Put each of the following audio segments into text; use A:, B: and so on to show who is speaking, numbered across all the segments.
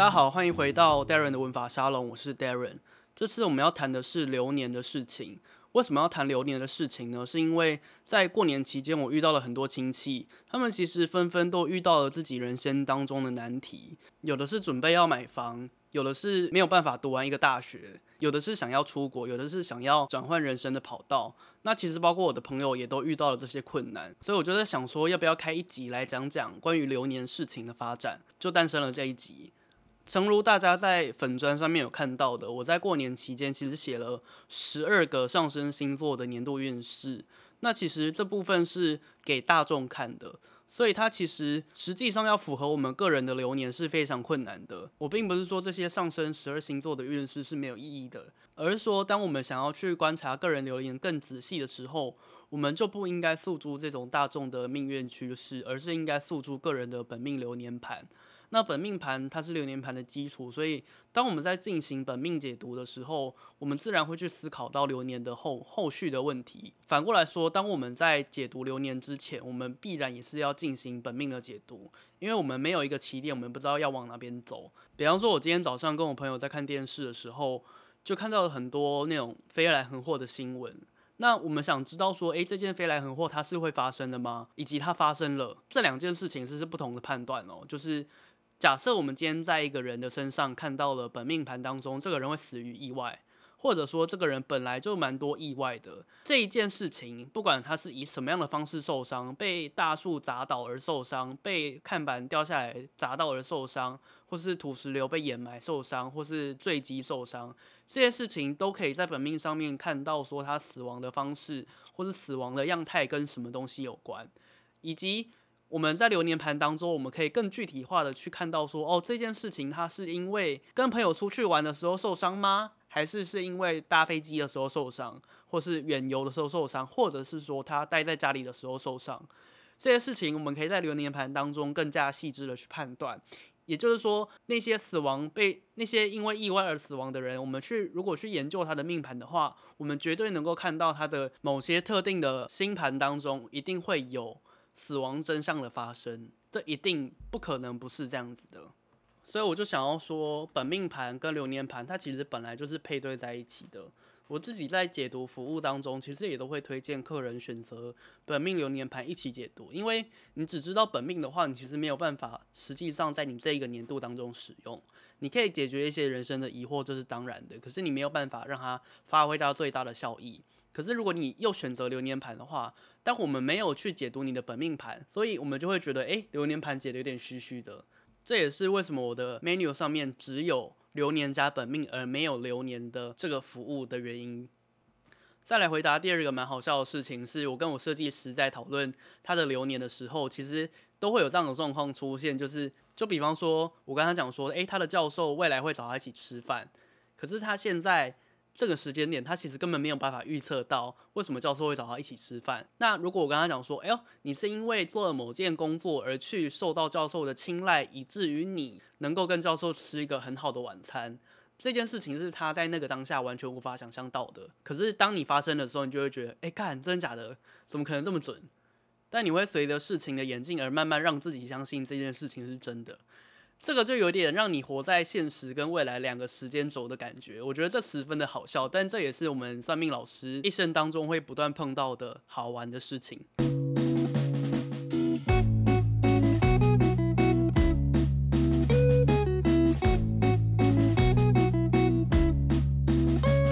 A: 大家好，欢迎回到 Darren 的文法沙龙，我是 Darren。这次我们要谈的是流年的事情。为什么要谈流年的事情呢？是因为在过年期间，我遇到了很多亲戚，他们其实纷纷都遇到了自己人生当中的难题，有的是准备要买房。有的是没有办法读完一个大学，有的是想要出国，有的是想要转换人生的跑道。那其实包括我的朋友也都遇到了这些困难，所以我就在想说，要不要开一集来讲讲关于流年事情的发展，就诞生了这一集。诚如大家在粉砖上面有看到的，我在过年期间其实写了十二个上升星座的年度运势。那其实这部分是给大众看的。所以它其实实际上要符合我们个人的流年是非常困难的。我并不是说这些上升十二星座的运势是没有意义的，而是说当我们想要去观察个人流年更仔细的时候，我们就不应该诉诸这种大众的命运趋势，而是应该诉诸个人的本命流年盘。那本命盘它是流年盘的基础，所以当我们在进行本命解读的时候，我们自然会去思考到流年的后后续的问题。反过来说，当我们在解读流年之前，我们必然也是要进行本命的解读，因为我们没有一个起点，我们不知道要往哪边走。比方说，我今天早上跟我朋友在看电视的时候，就看到了很多那种飞来横祸的新闻。那我们想知道说，诶，这件飞来横祸它是会发生的吗？以及它发生了，这两件事情是是不同的判断哦，就是。假设我们今天在一个人的身上看到了本命盘当中，这个人会死于意外，或者说这个人本来就蛮多意外的这一件事情，不管他是以什么样的方式受伤，被大树砸倒而受伤，被看板掉下来砸到而受伤，或是土石流被掩埋受伤，或是坠机受伤，这些事情都可以在本命上面看到说他死亡的方式，或是死亡的样态跟什么东西有关，以及。我们在流年盘当中，我们可以更具体化的去看到说，哦，这件事情它是因为跟朋友出去玩的时候受伤吗？还是是因为搭飞机的时候受伤，或是远游的时候受伤，或者是说他待在家里的时候受伤？这些事情我们可以在流年盘当中更加细致的去判断。也就是说，那些死亡被那些因为意外而死亡的人，我们去如果去研究他的命盘的话，我们绝对能够看到他的某些特定的星盘当中一定会有。死亡真相的发生，这一定不可能不是这样子的，所以我就想要说，本命盘跟流年盘，它其实本来就是配对在一起的。我自己在解读服务当中，其实也都会推荐客人选择本命流年盘一起解读，因为你只知道本命的话，你其实没有办法实际上在你这一个年度当中使用。你可以解决一些人生的疑惑，这是当然的，可是你没有办法让它发挥到最大的效益。可是如果你又选择流年盘的话，但我们没有去解读你的本命盘，所以我们就会觉得，诶，流年盘解得有点虚虚的。这也是为什么我的 menu 上面只有流年加本命，而没有流年的这个服务的原因。再来回答第二个蛮好笑的事情，是我跟我设计师在讨论他的流年的时候，其实都会有这样的状况出现，就是就比方说，我跟他讲说，诶，他的教授未来会找他一起吃饭，可是他现在。这个时间点，他其实根本没有办法预测到为什么教授会找他一起吃饭。那如果我跟他讲说，哎呦，你是因为做了某件工作而去受到教授的青睐，以至于你能够跟教授吃一个很好的晚餐，这件事情是他在那个当下完全无法想象到的。可是当你发生的时候，你就会觉得，哎，干，真的假的？怎么可能这么准？但你会随着事情的演进而慢慢让自己相信这件事情是真的。这个就有点让你活在现实跟未来两个时间轴的感觉，我觉得这十分的好笑，但这也是我们算命老师一生当中会不断碰到的好玩的事情。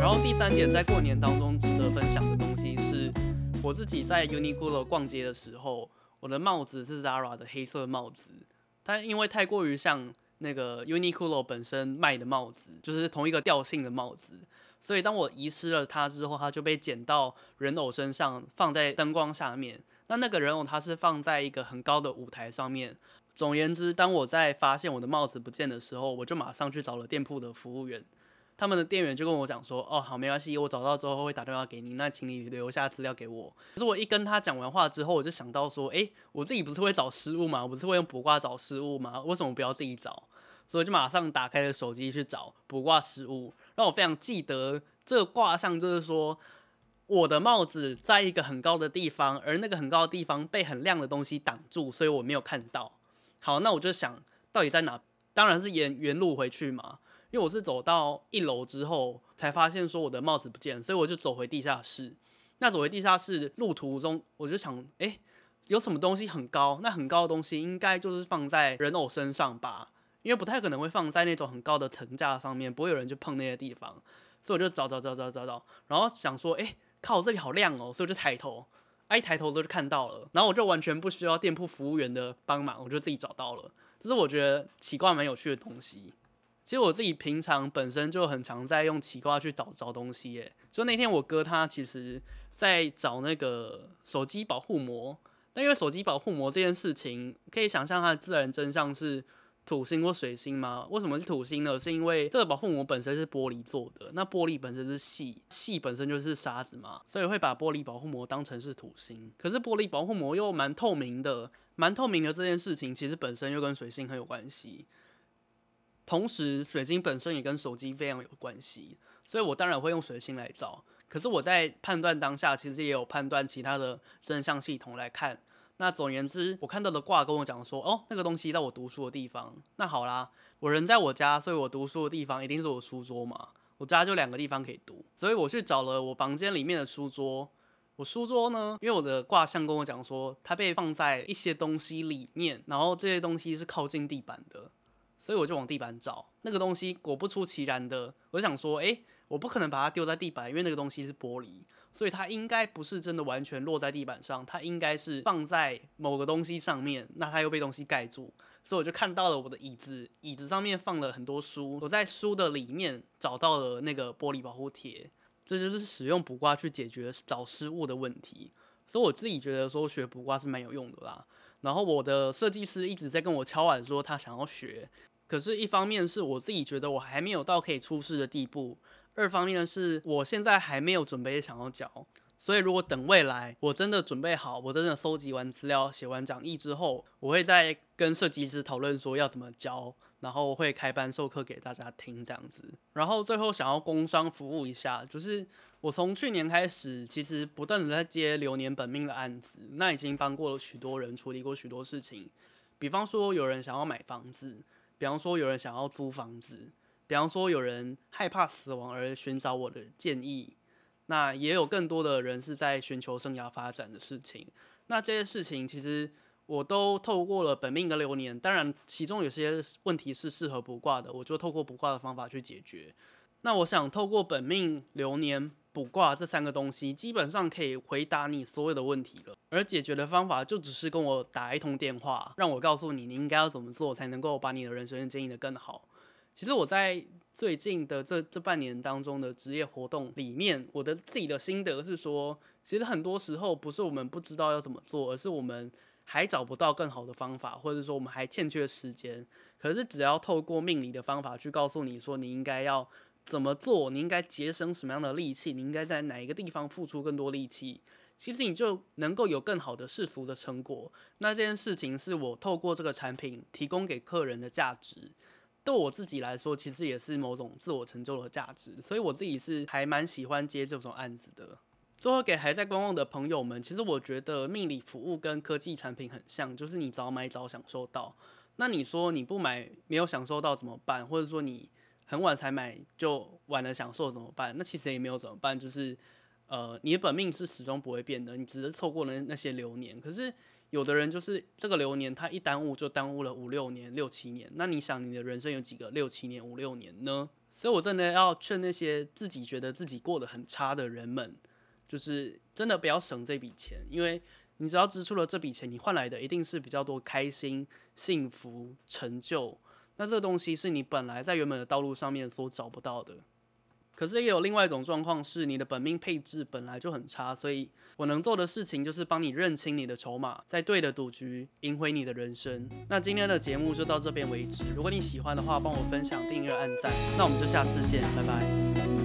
A: 然后第三点，在过年当中值得分享的东西是，我自己在 Uniqlo 逛街的时候，我的帽子是 Zara 的黑色帽子。但因为太过于像那个 Uniqlo 本身卖的帽子，就是同一个调性的帽子，所以当我遗失了它之后，它就被捡到人偶身上，放在灯光下面。那那个人偶它是放在一个很高的舞台上面。总而言之，当我在发现我的帽子不见的时候，我就马上去找了店铺的服务员。他们的店员就跟我讲说：“哦，好，没关系，我找到之后会打电话给你，那请你留下资料给我。”可是我一跟他讲完话之后，我就想到说：“诶，我自己不是会找失误吗？我不是会用卜卦找失误吗？为什么不要自己找？”所以就马上打开了手机去找卜卦失误，让我非常记得这个卦象，就是说我的帽子在一个很高的地方，而那个很高的地方被很亮的东西挡住，所以我没有看到。好，那我就想到底在哪？当然是沿原路回去嘛，因为我是走到一楼之后才发现说我的帽子不见，所以我就走回地下室。那走回地下室路途中，我就想，哎、有什么东西很高？那很高的东西应该就是放在人偶身上吧？因为不太可能会放在那种很高的层架上面，不会有人去碰那些地方。所以我就找找找找找找，然后想说，哎、靠，这里好亮哦！所以我就抬头，啊、一抬头就看到了，然后我就完全不需要店铺服务员的帮忙，我就自己找到了。这是我觉得奇怪蛮有趣的东西。其实我自己平常本身就很常在用奇怪去找找东西，耶。就那天我哥他其实在找那个手机保护膜，但因为手机保护膜这件事情，可以想象它的自然真相是。土星或水星吗？为什么是土星呢？是因为这个保护膜本身是玻璃做的，那玻璃本身是细，细本身就是沙子嘛，所以会把玻璃保护膜当成是土星。可是玻璃保护膜又蛮透明的，蛮透明的这件事情其实本身又跟水星很有关系。同时，水晶本身也跟手机非常有关系，所以我当然会用水星来找。可是我在判断当下，其实也有判断其他的真相系统来看。那总而言之，我看到的卦跟我讲说，哦，那个东西在我读书的地方。那好啦，我人在我家，所以我读书的地方一定是我书桌嘛。我家就两个地方可以读，所以我去找了我房间里面的书桌。我书桌呢，因为我的卦象跟我讲说，它被放在一些东西里面，然后这些东西是靠近地板的，所以我就往地板找那个东西。果不出其然的，我想说，诶，我不可能把它丢在地板，因为那个东西是玻璃。所以它应该不是真的完全落在地板上，它应该是放在某个东西上面，那它又被东西盖住，所以我就看到了我的椅子，椅子上面放了很多书，我在书的里面找到了那个玻璃保护贴，这就是使用卜卦去解决找失物的问题，所以我自己觉得说学卜卦是蛮有用的啦。然后我的设计师一直在跟我敲碗说他想要学，可是一方面是我自己觉得我还没有到可以出师的地步。二方面是我现在还没有准备想要教，所以如果等未来我真的准备好，我真的收集完资料、写完讲义之后，我会再跟设计师讨论说要怎么教，然后会开班授课给大家听这样子。然后最后想要工商服务一下，就是我从去年开始，其实不断的在接流年本命的案子，那已经帮过了许多人，处理过许多事情。比方说有人想要买房子，比方说有人想要租房子。比方说，有人害怕死亡而寻找我的建议，那也有更多的人是在寻求生涯发展的事情。那这些事情其实我都透过了本命的流年，当然其中有些问题是适合卜卦的，我就透过卜卦的方法去解决。那我想透过本命流年卜卦这三个东西，基本上可以回答你所有的问题了。而解决的方法就只是跟我打一通电话，让我告诉你你应该要怎么做，才能够把你的人生经营得更好。其实我在最近的这这半年当中的职业活动里面，我的自己的心得是说，其实很多时候不是我们不知道要怎么做，而是我们还找不到更好的方法，或者说我们还欠缺时间。可是只要透过命理的方法去告诉你说你应该要怎么做，你应该节省什么样的力气，你应该在哪一个地方付出更多力气，其实你就能够有更好的世俗的成果。那这件事情是我透过这个产品提供给客人的价值。对我自己来说，其实也是某种自我成就的价值，所以我自己是还蛮喜欢接这种案子的。最后给还在观望的朋友们，其实我觉得命理服务跟科技产品很像，就是你早买早享受到。那你说你不买没有享受到怎么办？或者说你很晚才买就晚了享受怎么办？那其实也没有怎么办，就是呃你的本命是始终不会变的，你只是错过了那些流年。可是。有的人就是这个流年，他一耽误就耽误了五六年、六七年。那你想，你的人生有几个六七年、五六年呢？所以我真的要劝那些自己觉得自己过得很差的人们，就是真的不要省这笔钱，因为你只要支出了这笔钱，你换来的一定是比较多开心、幸福、成就。那这个东西是你本来在原本的道路上面所找不到的。可是也有另外一种状况，是你的本命配置本来就很差，所以我能做的事情就是帮你认清你的筹码，在对的赌局赢回你的人生。那今天的节目就到这边为止，如果你喜欢的话，帮我分享、订阅、按赞，那我们就下次见，拜拜。